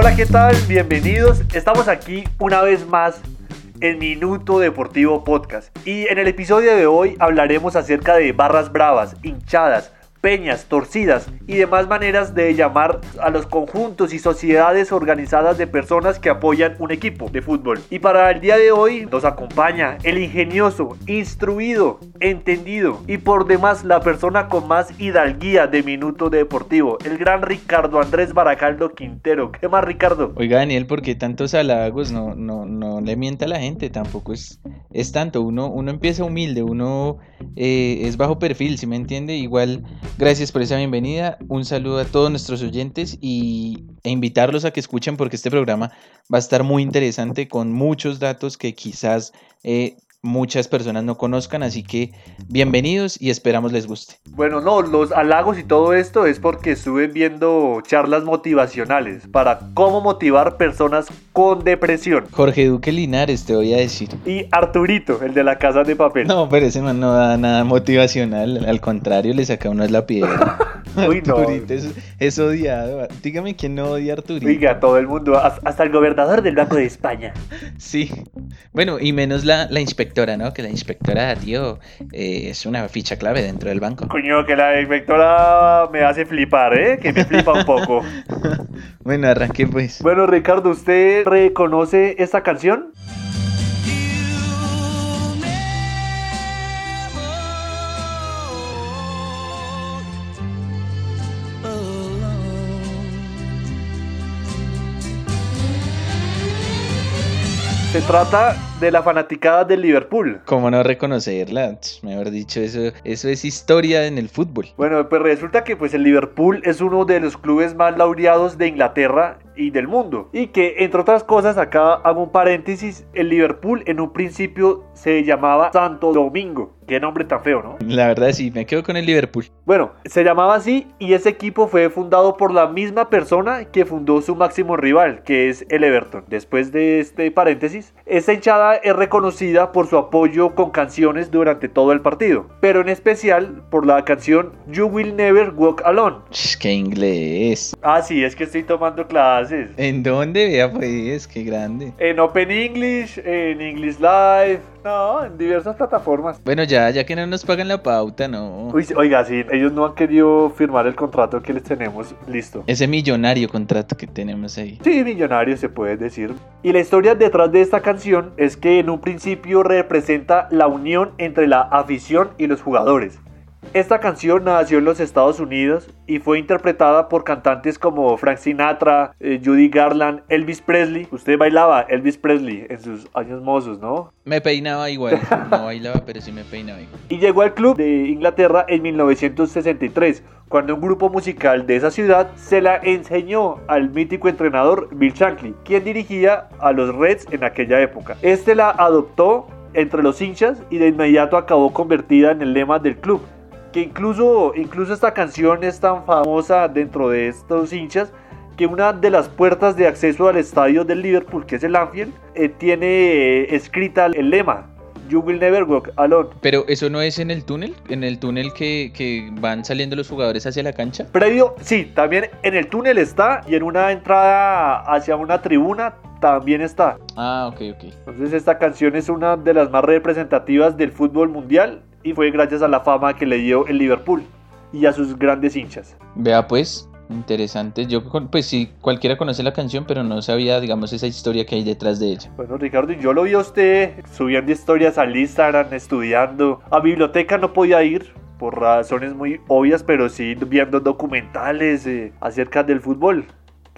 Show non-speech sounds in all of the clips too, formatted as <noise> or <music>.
Hola, ¿qué tal? Bienvenidos. Estamos aquí una vez más en Minuto Deportivo Podcast. Y en el episodio de hoy hablaremos acerca de barras bravas, hinchadas, peñas, torcidas y demás maneras de llamar a los conjuntos y sociedades organizadas de personas que apoyan un equipo de fútbol. Y para el día de hoy nos acompaña el ingenioso, instruido, entendido y por demás la persona con más hidalguía de Minuto Deportivo, el gran Ricardo Andrés Baracaldo Quintero. ¿Qué más Ricardo? Oiga Daniel, ¿por qué tantos halagos? No, no, no le mienta a la gente, tampoco es, es tanto. Uno, uno empieza humilde, uno eh, es bajo perfil, si me entiende? Igual Gracias por esa bienvenida. Un saludo a todos nuestros oyentes y, e invitarlos a que escuchen porque este programa va a estar muy interesante con muchos datos que quizás eh, muchas personas no conozcan, así que bienvenidos y esperamos les guste. Bueno, no, los halagos y todo esto es porque estuve viendo charlas motivacionales para cómo motivar personas con depresión. Jorge Duque Linares, te voy a decir. Y Arturito, el de la casa de papel. No, pero ese man no da nada motivacional, al contrario, le saca uno la piedra. <laughs> Uy, no. Arturito es, odiado. Dígame quién no odia a Arturito. Oiga, todo el mundo, hasta el gobernador del Banco de España. <laughs> Sí. Bueno, y menos la, la inspección inspectora, ¿no? Que la inspectora, tío, eh, es una ficha clave dentro del banco. Coño, que la inspectora me hace flipar, ¿eh? Que me flipa un poco. <laughs> bueno, arranqué pues. Bueno, Ricardo, ¿usted reconoce esta canción? Trata de la fanaticada del Liverpool. ¿Cómo no reconocerla? Mejor dicho, eso, eso es historia en el fútbol. Bueno, pues resulta que pues el Liverpool es uno de los clubes más laureados de Inglaterra y del mundo. Y que, entre otras cosas, acá hago un paréntesis, el Liverpool en un principio se llamaba Santo Domingo. Qué nombre tan feo, ¿no? La verdad sí, me quedo con el Liverpool. Bueno, se llamaba así y ese equipo fue fundado por la misma persona que fundó su máximo rival, que es el Everton. Después de este paréntesis, esta hinchada es reconocida por su apoyo con canciones durante todo el partido, pero en especial por la canción You Will Never Walk Alone. ¡Qué inglés! Ah, sí, es que estoy tomando clases ¿En dónde? Vea pues, qué grande. En Open English, en English Live, no, en diversas plataformas. Bueno, ya, ya que no nos pagan la pauta, no. oiga, sí, ellos no han querido firmar el contrato que les tenemos listo. Ese millonario contrato que tenemos ahí. Sí, millonario se puede decir. Y la historia detrás de esta canción es que en un principio representa la unión entre la afición y los jugadores. Esta canción nació en los Estados Unidos y fue interpretada por cantantes como Frank Sinatra, eh, Judy Garland, Elvis Presley. Usted bailaba Elvis Presley en sus años mozos, ¿no? Me peinaba igual, <laughs> no bailaba, pero sí me peinaba igual. Y llegó al club de Inglaterra en 1963, cuando un grupo musical de esa ciudad se la enseñó al mítico entrenador Bill Shankly, quien dirigía a los Reds en aquella época. Este la adoptó entre los hinchas y de inmediato acabó convertida en el lema del club que incluso, incluso esta canción es tan famosa dentro de estos hinchas que una de las puertas de acceso al estadio del Liverpool, que es el Anfield, eh, tiene eh, escrita el lema You will never walk alone. Pero eso no es en el túnel, en el túnel que, que, van saliendo los jugadores hacia la cancha. Previo, sí, también en el túnel está y en una entrada hacia una tribuna también está. Ah, ok, ok. Entonces esta canción es una de las más representativas del fútbol mundial y fue gracias a la fama que le dio el Liverpool y a sus grandes hinchas. Vea pues, interesante. Yo pues sí, cualquiera conoce la canción, pero no sabía, digamos, esa historia que hay detrás de ella. Bueno, Ricardo, yo lo vi a usted subiendo historias al Instagram, estudiando. A biblioteca no podía ir por razones muy obvias, pero sí viendo documentales eh, acerca del fútbol.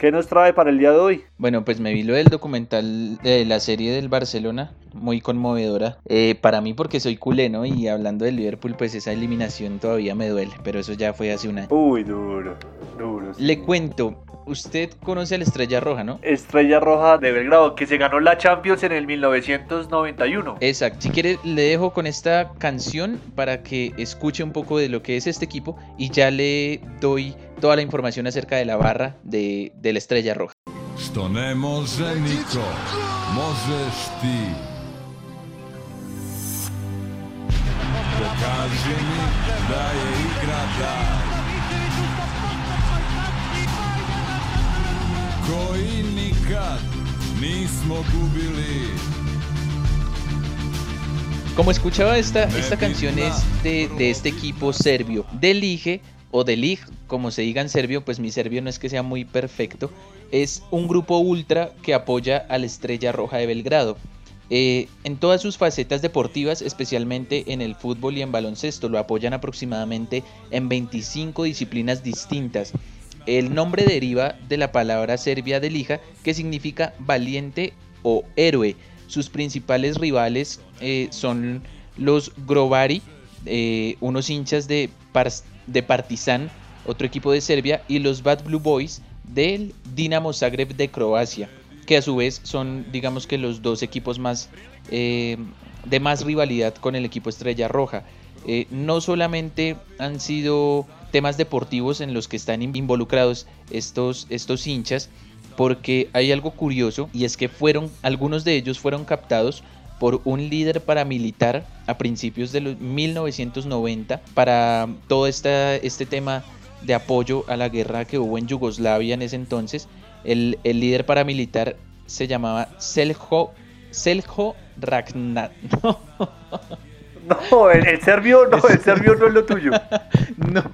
¿Qué nos trae para el día de hoy? Bueno, pues me vi lo del documental de la serie del Barcelona, muy conmovedora. Eh, para mí porque soy culé, ¿no? Y hablando del Liverpool, pues esa eliminación todavía me duele, pero eso ya fue hace un año. Uy, duro, duro. Le cuento, usted conoce a la Estrella Roja, ¿no? Estrella Roja de Belgrado, que se ganó la Champions en el 1991. Exacto. Si quiere, le dejo con esta canción para que escuche un poco de lo que es este equipo y ya le doy toda la información acerca de la barra de, de la Estrella Roja. koji Como escuchaba esta, esta canción es de, de este equipo serbio, Delige o Delig, como se diga en serbio, pues mi serbio no es que sea muy perfecto, es un grupo ultra que apoya a la Estrella Roja de Belgrado. Eh, en todas sus facetas deportivas, especialmente en el fútbol y en baloncesto, lo apoyan aproximadamente en 25 disciplinas distintas. El nombre deriva de la palabra serbia de lija, que significa valiente o héroe. Sus principales rivales eh, son los Grovari, eh, unos hinchas de, de Partizan, otro equipo de Serbia, y los Bad Blue Boys del Dinamo Zagreb de Croacia que a su vez son, digamos que los dos equipos más eh, de más rivalidad con el equipo Estrella Roja. Eh, no solamente han sido temas deportivos en los que están involucrados estos, estos hinchas, porque hay algo curioso y es que fueron, algunos de ellos fueron captados por un líder paramilitar a principios de los 1990 para todo este tema de apoyo a la guerra que hubo en Yugoslavia en ese entonces el, líder paramilitar se llamaba Seljo, Seljo Ragnar. <laughs> No. el, serbio no, el serbio no es lo tuyo. <laughs> No,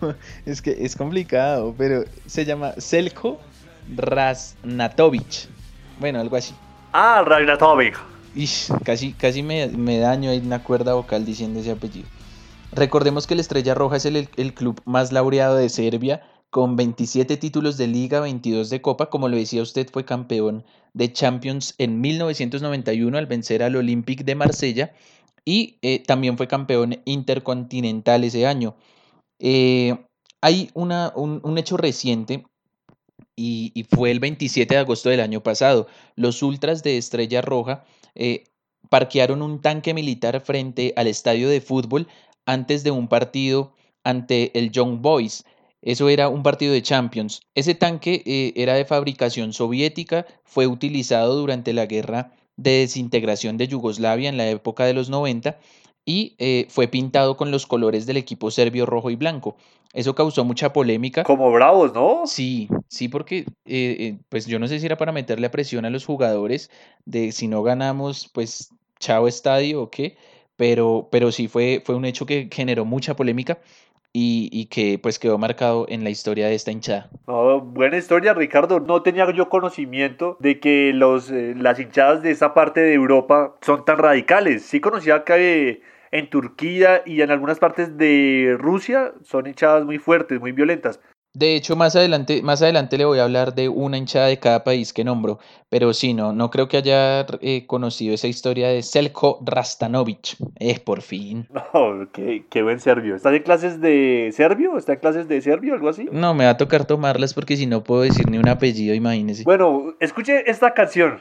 es que es complicado, pero se llama Seljo Rasnatovic. Bueno, algo así. Ah, Ragnatovic. Casi, casi me, daño ahí una cuerda vocal diciendo ese apellido. Recordemos que el Estrella Roja es el, el club más laureado de Serbia con 27 títulos de liga, 22 de copa. Como lo decía usted, fue campeón de Champions en 1991 al vencer al Olympique de Marsella y eh, también fue campeón intercontinental ese año. Eh, hay una, un, hecho reciente y, fue el 27 de agosto del año pasado. Los ultras de Estrella Roja eh, parquearon un tanque militar frente al estadio de fútbol antes de un partido ante el Young Boys. Eso era un partido de Champions. Ese tanque eh, era de fabricación soviética, fue utilizado durante la guerra de desintegración de Yugoslavia en la época de los 90 y eh, fue pintado con los colores del equipo serbio rojo y blanco. Eso causó mucha polémica. Como bravos, ¿no? Sí, sí, porque eh, pues yo no sé si era para meterle presión a los jugadores de si no ganamos, pues chao estadio o qué, pero, pero sí fue, fue un hecho que generó mucha polémica y, que pues quedó marcado en la historia de esta hinchada. buena historia, Ricardo. No tenía yo conocimiento de que los, eh, las hinchadas de esa parte de Europa son tan radicales. Sí conocía que en Turquía y en algunas partes de Rusia son hinchadas muy fuertes, muy violentas. De hecho, más adelante, más adelante le voy a hablar de una hinchada de cada país que nombro, pero sí, no, no creo que haya eh, conocido esa historia de Selko Rastanovic. Es por fin. <laughs> No, qué, qué, buen serbio. ¿Estás en clases de serbio? ¿Está en clases de serbio algo así? No, me va a tocar tomarlas porque si no puedo decir ni un apellido, imagínese. Bueno, escuche esta canción.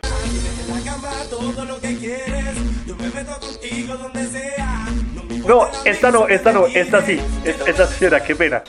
No, esta no, esta no, esta sí. Esta, esta sí era, qué pena.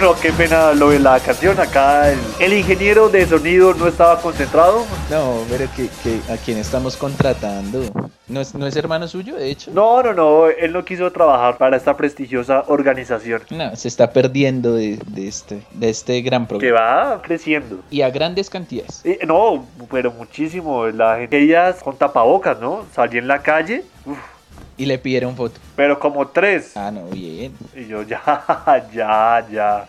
No, qué pena lo de la canción. Acá el, ingeniero de sonido no estaba concentrado. No, pero que, a quién estamos contratando. ¿No es, ¿No es hermano suyo, de hecho? No, no, no. Él no quiso trabajar para esta prestigiosa organización. No, se está perdiendo de, este, de este gran programa. Que va creciendo. Y a grandes cantidades. Eh, no, pero muchísimo. La gente, ellas con tapabocas, ¿no? Salí en la calle. Uf y le pidieron foto. Pero como tres. Ah, no, bien. Y yo, <laughs> ya, ya, ya.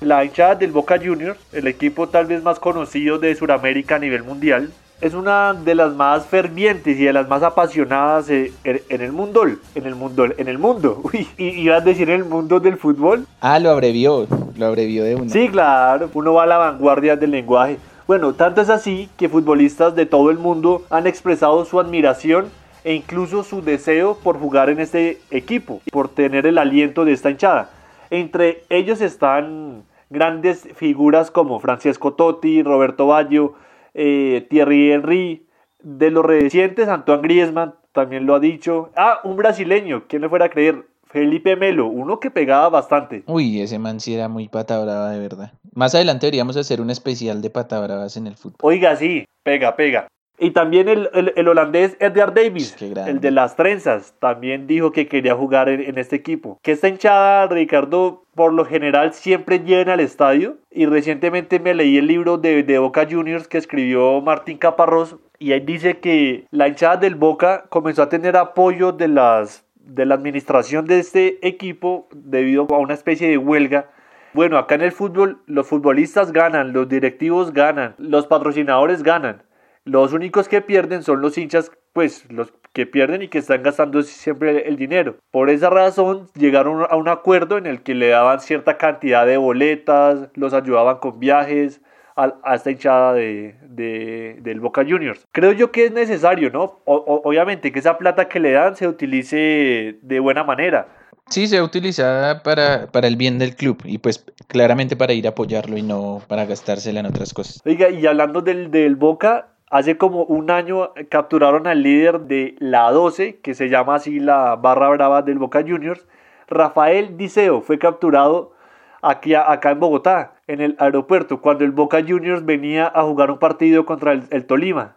La hinchada del Boca Juniors, el equipo tal vez más conocido de Sudamérica a nivel mundial, es una de las más fervientes y de las más apasionadas eh, en el mundo. En el mundo, en el mundo. Uy, ¿ibas a decir en el mundo del fútbol? Ah, lo abrevió, lo abrevió de uno. Sí, claro, uno va a la vanguardia del lenguaje. Bueno, tanto es así que futbolistas de todo el mundo han expresado su admiración e incluso su deseo por jugar en este equipo, por tener el aliento de esta hinchada. Entre ellos están grandes figuras como Francesco Totti, Roberto Baggio, eh, Thierry Henry, de los recientes Antoine Griezmann, también lo ha dicho. Ah, un brasileño, ¿quién le fuera a creer? Felipe Melo, uno que pegaba bastante. Uy, ese man sí era muy pata brava, de verdad. Más adelante deberíamos hacer un especial de pata bravas en el fútbol. Oiga, sí, pega, pega. Y también el, el, holandés Edgar Davis, el de las trenzas, también dijo que quería jugar en, este equipo. Que esta hinchada, Ricardo, por lo general siempre llena al estadio. Y recientemente me leí el libro de, de Boca Juniors que escribió Martín Caparrós. Y ahí dice que la hinchada del Boca comenzó a tener apoyo de las de la administración de este equipo debido a una especie de huelga. Bueno, acá en el fútbol los futbolistas ganan, los directivos ganan, los patrocinadores ganan. Los únicos que pierden son los hinchas, pues los que pierden y que están gastando siempre el dinero. Por esa razón llegaron a un acuerdo en el que le daban cierta cantidad de boletas, los ayudaban con viajes, a, esta hinchada de, del Boca Juniors. Creo yo que es necesario, ¿no? obviamente que esa plata que le dan se utilice de buena manera. Sí, sea utilizada para, para el bien del club y pues claramente para ir a apoyarlo y no para gastársela en otras cosas. Oiga, y hablando del, del Boca, hace como un año capturaron al líder de la 12, que se llama así la barra brava del Boca Juniors. Rafael Diceo fue capturado aquí, acá en Bogotá, en el aeropuerto, cuando el Boca Juniors venía a jugar un partido contra el, Tolima.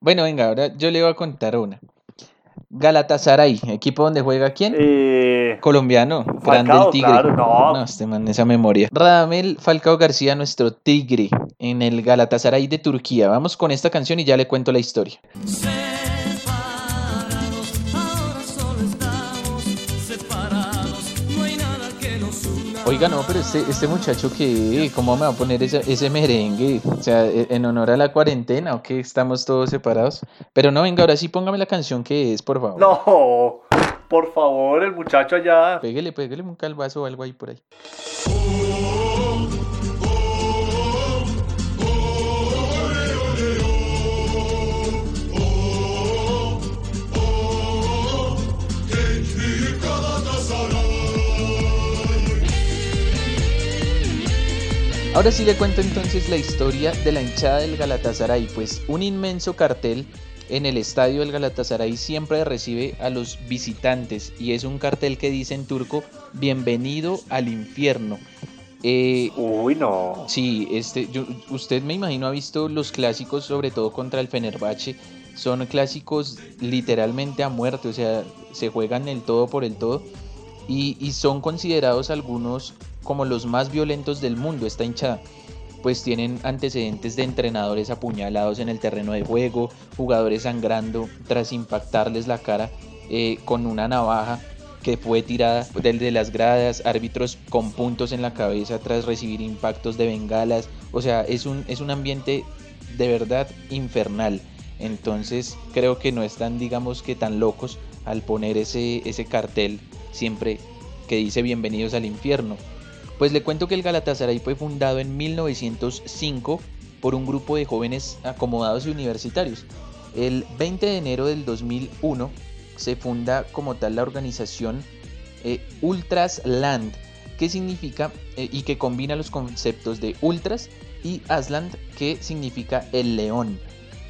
Bueno, venga, ahora yo le voy a contar una. Galatasaray, equipo donde juega quién? Eh, Colombiano, grande el Tigre. no. no, este man, esa memoria. Radamel Falcao García, nuestro Tigre, en el Galatasaray de Turquía. Vamos con esta canción y ya le cuento la historia. Oiga, no, pero este, este muchacho que, ¿cómo me va a poner ese, ese merengue? O sea, e, en honor a la cuarentena, ¿o que estamos todos separados? Pero no, venga, ahora sí póngame la canción que es, por favor. No, por favor, el muchacho allá. Pégale, pégale un calvazo o algo ahí por ahí. Ahora sí le cuento entonces la historia de la hinchada del Galatasaray, pues un inmenso cartel en el estadio del Galatasaray siempre recibe a los visitantes y es un cartel que dice en turco bienvenido al infierno. Eh, Uy, no. Sí, este, yo, usted me imagino ha visto los clásicos, sobre todo contra el Fenerbahce. Son clásicos literalmente a muerte, o sea, se juegan el todo por el todo. Y, y son considerados algunos como los más violentos del mundo, esta hinchada pues tienen antecedentes de entrenadores apuñalados en el terreno de juego, jugadores sangrando tras impactarles la cara eh, con una navaja que fue tirada de las gradas, árbitros con puntos en la cabeza tras recibir impactos de bengalas, o sea, es un, es un ambiente de verdad infernal. Entonces creo que no están, digamos que tan locos al poner ese, ese cartel siempre que dice bienvenidos al infierno. Pues le cuento que el Galatasaray fue fundado en 1905 por un grupo de jóvenes acomodados y universitarios. El 20 de enero del 2001 se funda como tal la organización eh, Ultras Land, que significa eh, y que combina los conceptos de Ultras y Asland, que significa el león.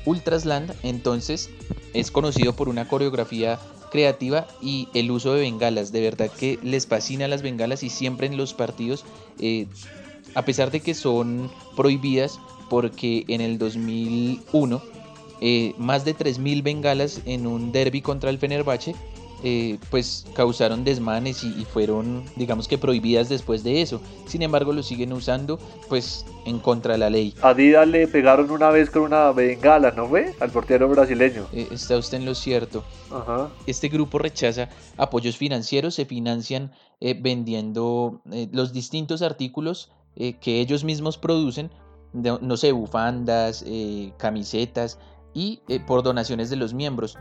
Ultrasland entonces es conocido por una coreografía creativa y el uso de bengalas. De verdad que les fascina las bengalas y siempre en los partidos, eh, a pesar de que son prohibidas, porque en el 2001 eh, más de 3.000 bengalas en un derby contra el Fenerbahce eh, pues causaron desmanes y, fueron digamos que prohibidas después de eso. Sin embargo lo siguen usando pues en contra de la ley. A Dida le pegaron una vez con una bengala ¿no ve? al portero brasileño. Eh, está usted en lo cierto. Este grupo rechaza apoyos financieros se financian eh, vendiendo los distintos artículos que ellos mismos producen no sé bufandas camisetas y por donaciones de los miembros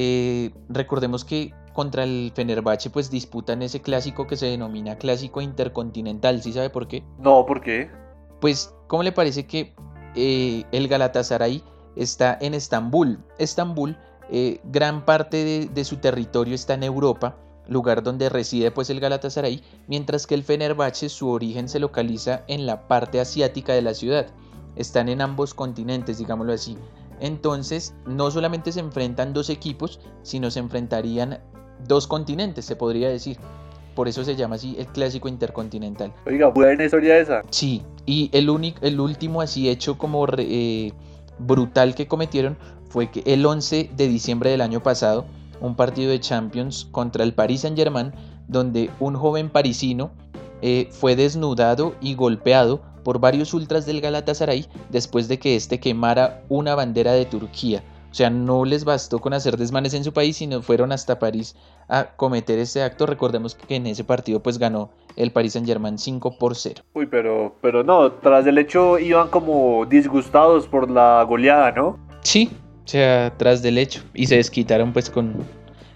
eh, recordemos que contra el Fenerbahce pues disputan ese clásico que se denomina clásico intercontinental. ¿Sí sabe por qué? No, ¿por qué? Pues, ¿cómo le parece que eh, el Galatasaray está en Estambul? Estambul, eh, gran parte de, su territorio está en Europa, lugar donde reside pues el Galatasaray, mientras que el Fenerbahce su origen se localiza en la parte asiática de la ciudad. Están en ambos continentes, digámoslo así. Entonces, no solamente se enfrentan dos equipos, sino se enfrentarían dos continentes, se podría decir. Por eso se llama así el clásico intercontinental. Oiga, buena historia esa. Sí, y el, único, el último así hecho como eh, brutal que cometieron fue que el 11 de diciembre del año pasado, un partido de Champions contra el Paris Saint Germain, donde un joven parisino eh, fue desnudado y golpeado por varios ultras del Galatasaray después de que éste quemara una bandera de Turquía. O sea, no les bastó con hacer desmanes en su país, sino fueron hasta París a cometer este acto. Recordemos que en ese partido pues ganó el Paris Saint Germain 5 por 0. Uy, pero, pero no, tras el hecho iban como disgustados por la goleada, ¿no? Sí, o sea, tras del hecho. Y se desquitaron pues con,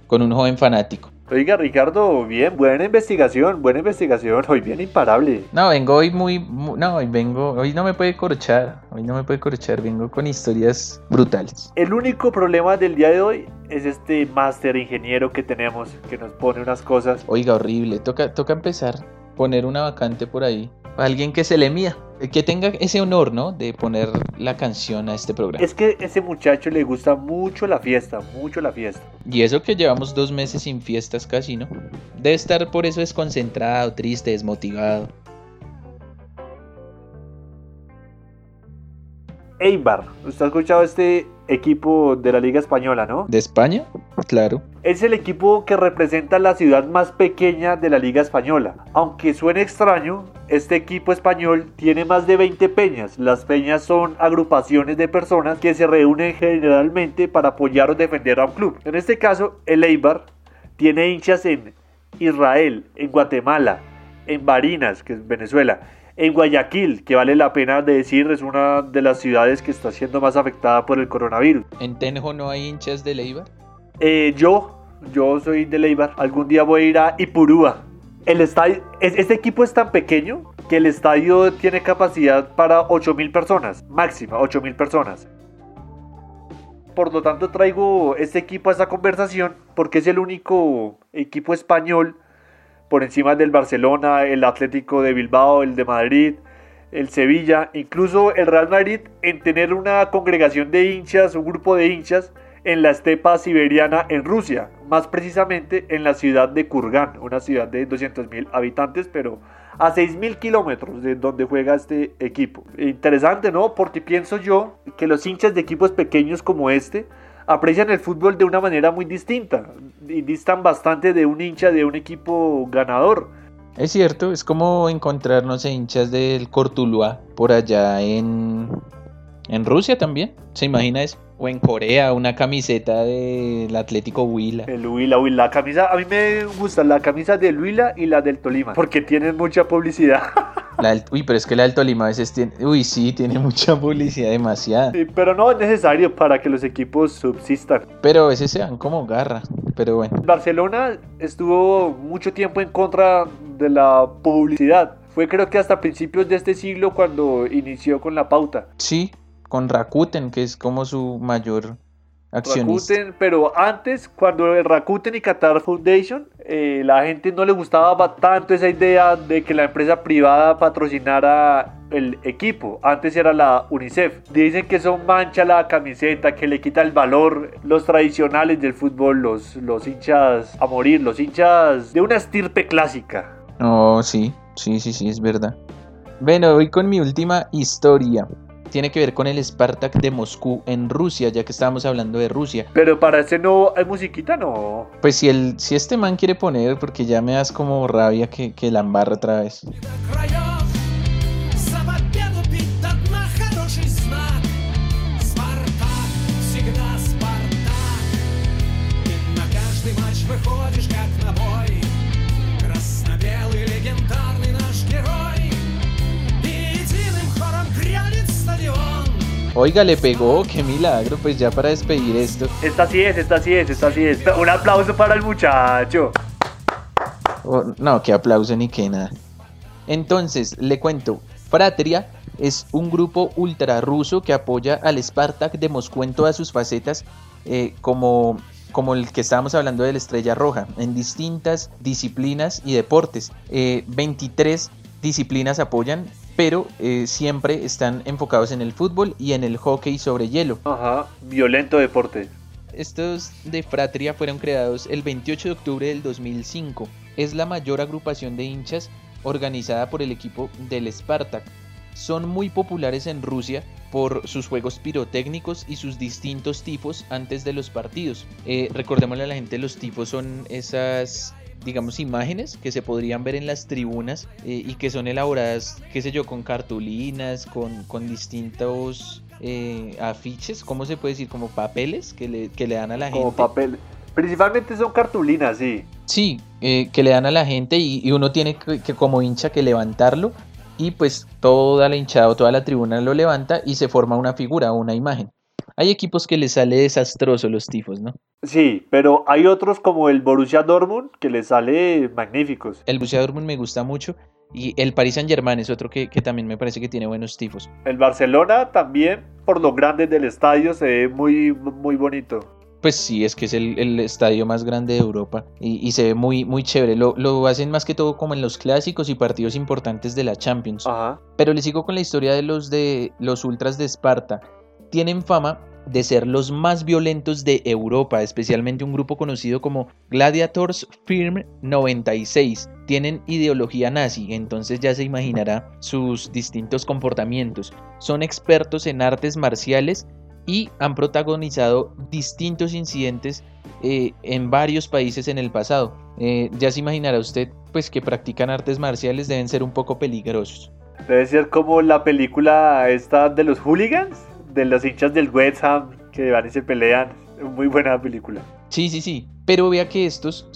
con un joven fanático. Oiga, Ricardo, bien, buena investigación, buena investigación, hoy bien imparable. No, vengo hoy muy, no, hoy vengo, hoy no me puede corchar, hoy no me puede corchar, vengo con historias brutales. El único problema del día de hoy es este máster ingeniero que tenemos, que nos pone unas cosas. Oiga, horrible, toca, toca empezar, poner una vacante por ahí alguien que se le mida, que tenga ese honor, ¿no? De poner la canción a este programa. Es que ese muchacho le gusta mucho la fiesta, mucho la fiesta. Y eso que llevamos dos meses sin fiestas casi, ¿no? Debe estar por eso desconcentrado, triste, desmotivado. Eibar, ¿usted ha escuchado este equipo de la Liga Española, no? ¿De España? Claro. Es el equipo que representa la ciudad más pequeña de la Liga Española. Aunque suene extraño, este equipo español tiene más de 20 peñas. Las peñas son agrupaciones de personas que se reúnen generalmente para apoyar o defender a un club. En este caso, el Eibar tiene hinchas en Israel, en Guatemala, en Barinas, que es Venezuela, en Guayaquil, que vale la pena decir, es una de las ciudades que está siendo más afectada por el coronavirus. ¿En Tenjo no hay hinchas de Leibar? Eh, yo, yo soy de Leibar. Algún día voy a ir a Ipurúa. El estadio, este equipo es tan pequeño que el estadio tiene capacidad para 8.000 personas, máxima 8.000 personas. Por lo tanto traigo este equipo a esta conversación porque es el único equipo español por encima del Barcelona, el Atlético de Bilbao, el de Madrid, el Sevilla, incluso el Real Madrid en tener una congregación de hinchas, un grupo de hinchas en la estepa siberiana en Rusia, más precisamente en la ciudad de Kurgan, una ciudad de 200.000 habitantes, pero a 6.000 kilómetros de donde juega este equipo. Interesante, ¿no? Porque pienso yo que los hinchas de equipos pequeños como este aprecian el fútbol de una manera muy distinta y distan bastante de un hincha de un equipo ganador. Es cierto, es como encontrarnos hinchas del Cortuluá por allá en, en Rusia también. ¿Se imagina eso? O en Corea, una camiseta del Atlético Huila. El Huila, Huila. La camisa, a mí me gusta la camisa del Huila y la del Tolima, porque tienen mucha publicidad. <laughs> uy, pero es que la del Tolima a veces tiene. Uy, sí, tiene mucha publicidad, demasiada. Sí, pero no es necesario para que los equipos subsistan. Pero a veces se dan como garra. Pero bueno. Barcelona estuvo mucho tiempo en contra de la publicidad. Fue creo que hasta principios de este siglo cuando inició con la pauta. Sí, con Rakuten, que es como su mayor Rakuten, pero antes, cuando el Rakuten y Qatar Foundation, eh, la gente no le gustaba tanto esa idea de que la empresa privada patrocinara el equipo. Antes era la UNICEF. Dicen que eso mancha la camiseta, que le quita el valor. Los tradicionales del fútbol, los, los hinchas a morir, los hinchas de una estirpe clásica. Oh, sí, sí, sí, sí, es verdad. Bueno, voy con mi última historia tiene que ver con el Spartak de Moscú en Rusia, ya que estábamos hablando de Rusia. Pero para ese no hay musiquita, no. Pues si, el, si este man quiere poner, porque ya me das como rabia que, que la embarra otra vez. Oiga, le pegó, qué milagro, pues ya para despedir esto. Esta sí es, esta sí es, esta sí es. Un aplauso para el muchacho. Oh, no, qué aplauso ni qué nada. Entonces, le cuento, Fratria es un grupo ultra ruso que apoya al Spartak de Moscú en todas sus facetas, eh, como, como el que estábamos hablando de la Estrella Roja, en distintas disciplinas y deportes. 23 eh, disciplinas apoyan pero eh, siempre están enfocados en el fútbol y en el hockey sobre hielo. Ajá, violento deporte. Estos de Fratria fueron creados el 28 de octubre del 2005. Es la mayor agrupación de hinchas organizada por el equipo del Spartak. Son muy populares en Rusia por sus juegos pirotécnicos y sus distintos tifos antes de los partidos. Eh, recordémosle a la gente, los tifos son esas digamos, imágenes que se podrían ver en las tribunas eh, y que son elaboradas, qué sé yo, con cartulinas, con, con distintos eh, afiches, ¿cómo se puede decir? Como papeles que le, que le dan a la gente. Como papel. Principalmente son cartulinas, sí. Sí, eh, que le dan a la gente y, uno tiene que, que, como hincha que levantarlo y pues toda la hinchada o toda la tribuna lo levanta y se forma una figura o una imagen. Hay equipos que les sale desastroso los tifos, ¿no? Sí, pero hay otros como el Borussia Dortmund que les sale magníficos. El Borussia Dortmund me gusta mucho y el Paris Saint Germain es otro que, también me parece que tiene buenos tifos. El Barcelona también, por lo grande del estadio, se ve muy, muy bonito. Pues sí, es que es el, estadio más grande de Europa y, se ve muy, muy chévere. Lo, lo, hacen más que todo como en los clásicos y partidos importantes de la Champions. Ajá. Pero le sigo con la historia de los de los ultras de Esparta tienen fama de ser los más violentos de Europa, especialmente un grupo conocido como Gladiators Firm 96. Tienen ideología nazi, entonces ya se imaginará sus distintos comportamientos. Son expertos en artes marciales y han protagonizado distintos incidentes eh, en varios países en el pasado. Eh, ya se imaginará usted pues que practican artes marciales deben ser un poco peligrosos. Debe ser como la película esta de los hooligans de los hinchas del West Ham que van y se pelean. Muy buena película. Sí, sí, sí. Pero vea que estos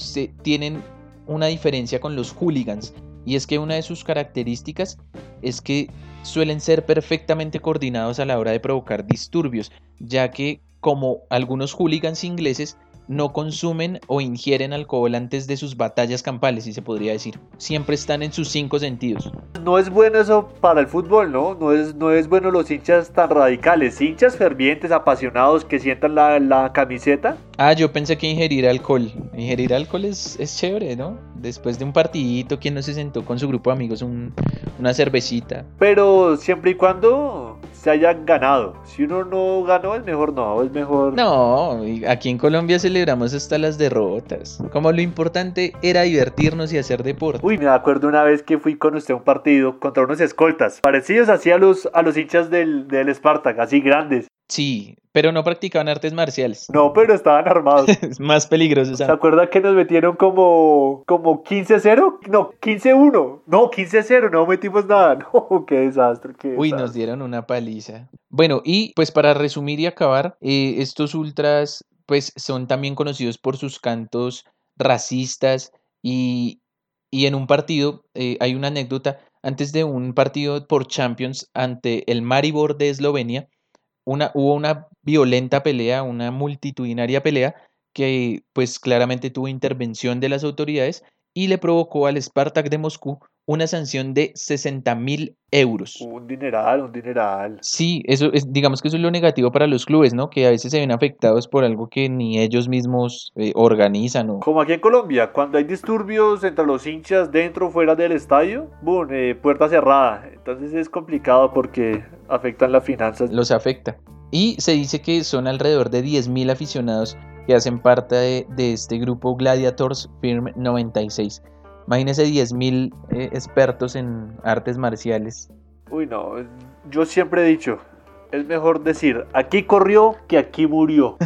tienen una diferencia con los hooligans. Y es que una de sus características es que suelen ser perfectamente coordinados a la hora de provocar disturbios, ya que como algunos hooligans ingleses no consumen o ingieren alcohol antes de sus batallas campales, si se podría decir. Siempre están en sus cinco sentidos. No es bueno eso para el fútbol, ¿no? No es, no es bueno los hinchas tan radicales. Hinchas fervientes, apasionados, que sientan la, la camiseta. Ah, yo pensé que ingerir alcohol. Ingerir alcohol es, es chévere, ¿no? Después de un partidito, ¿quién no se sentó con su grupo de amigos una cervecita? Pero siempre y cuando se hayan ganado. Si uno no ganó, es mejor no, es mejor... No, aquí en Colombia celebramos hasta las derrotas. Como lo importante era divertirnos y hacer deporte. Uy, me acuerdo una vez que fui con usted a un partido contra unos escoltas, parecidos así a los, a los hinchas del, del Spartak, así grandes. Sí, pero no practicaban artes marciales. No, pero estaban armados. <laughs> es más peligroso. ¿Se acuerda que nos metieron como, como 15-0? No, 15-1. No, 15-0, no metimos nada. <laughs> No, qué desastre. Uy, nos dieron una paliza. Bueno, y pues para resumir y acabar, eh, estos ultras pues son también conocidos por sus cantos racistas y, y en un partido eh, hay una anécdota antes de un partido por Champions ante el Maribor de Eslovenia una, hubo una violenta pelea, una multitudinaria pelea que pues claramente tuvo intervención de las autoridades y le provocó al Spartak de Moscú una sanción de 60 mil euros. Un dineral, un dineral. Sí, eso es, digamos que eso es lo negativo para los clubes, ¿no? Que a veces se ven afectados por algo que ni ellos mismos eh, organizan. ¿no? Como aquí en Colombia, cuando hay disturbios entre los hinchas dentro o fuera del estadio, boom, eh, puerta cerrada. Entonces es complicado porque afectan las finanzas. Los afecta. Y se dice que son alrededor de 10.000 aficionados que hacen parte de, este grupo Gladiators Firm 96. Imagínense 10.000 eh, expertos en artes marciales. Uy, no, yo siempre he dicho, es mejor decir, aquí corrió que aquí murió.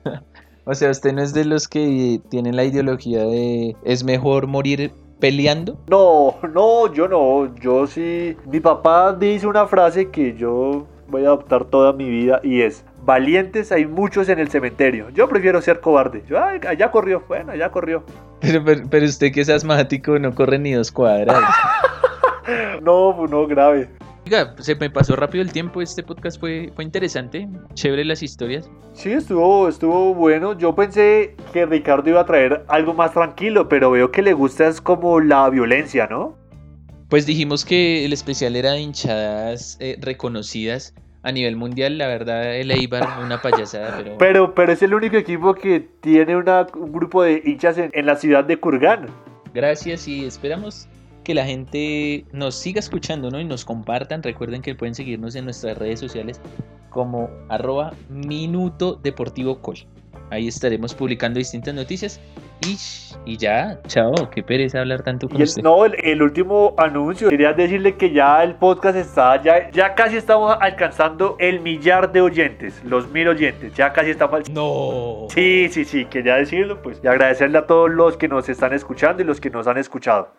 <laughs> o sea, usted no es de los que tienen la ideología de es mejor morir peleando. No, no, yo no, yo sí. Mi papá dice una frase que yo voy a adoptar toda mi vida y es, valientes hay muchos en el cementerio. Yo prefiero ser cobarde. Yo, ay, allá corrió, bueno, allá corrió. Pero, pero, usted que es asmático no corre ni dos cuadras. <laughs> no, pues no, grave. Oiga, se me pasó rápido el tiempo, este podcast fue, fue interesante, chévere las historias. Sí, estuvo, estuvo bueno. Yo pensé que Ricardo iba a traer algo más tranquilo, pero veo que le gusta es como la violencia, ¿no? Pues dijimos que el especial era de hinchadas eh, reconocidas a nivel mundial. La verdad, el Eibar, una payasada. Pero... <laughs> pero, pero es el único equipo que tiene una, un grupo de hinchas en, en la ciudad de Kurgan. Gracias y esperamos que la gente nos siga escuchando ¿no? y nos compartan. Recuerden que pueden seguirnos en nuestras redes sociales como arroba Minuto Deportivo Col. Ahí estaremos publicando distintas noticias. Y, y ya, chao, qué pereza hablar tanto con Y el- usted. no, el, el último anuncio, quería decirle que ya el podcast está, ya, ya casi estamos alcanzando el millar de oyentes, los mil oyentes, ya casi estamos al No. Sí, sí, sí, quería decirlo, pues, y agradecerle a todos los que nos están escuchando y los que nos han escuchado.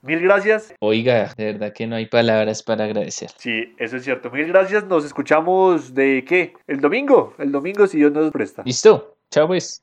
Mil gracias. Oiga, de verdad que no hay palabras para agradecer. Sí, eso es cierto. Mil gracias. Nos escuchamos de qué? El domingo. El domingo, si Dios nos presta. Listo, chao pues.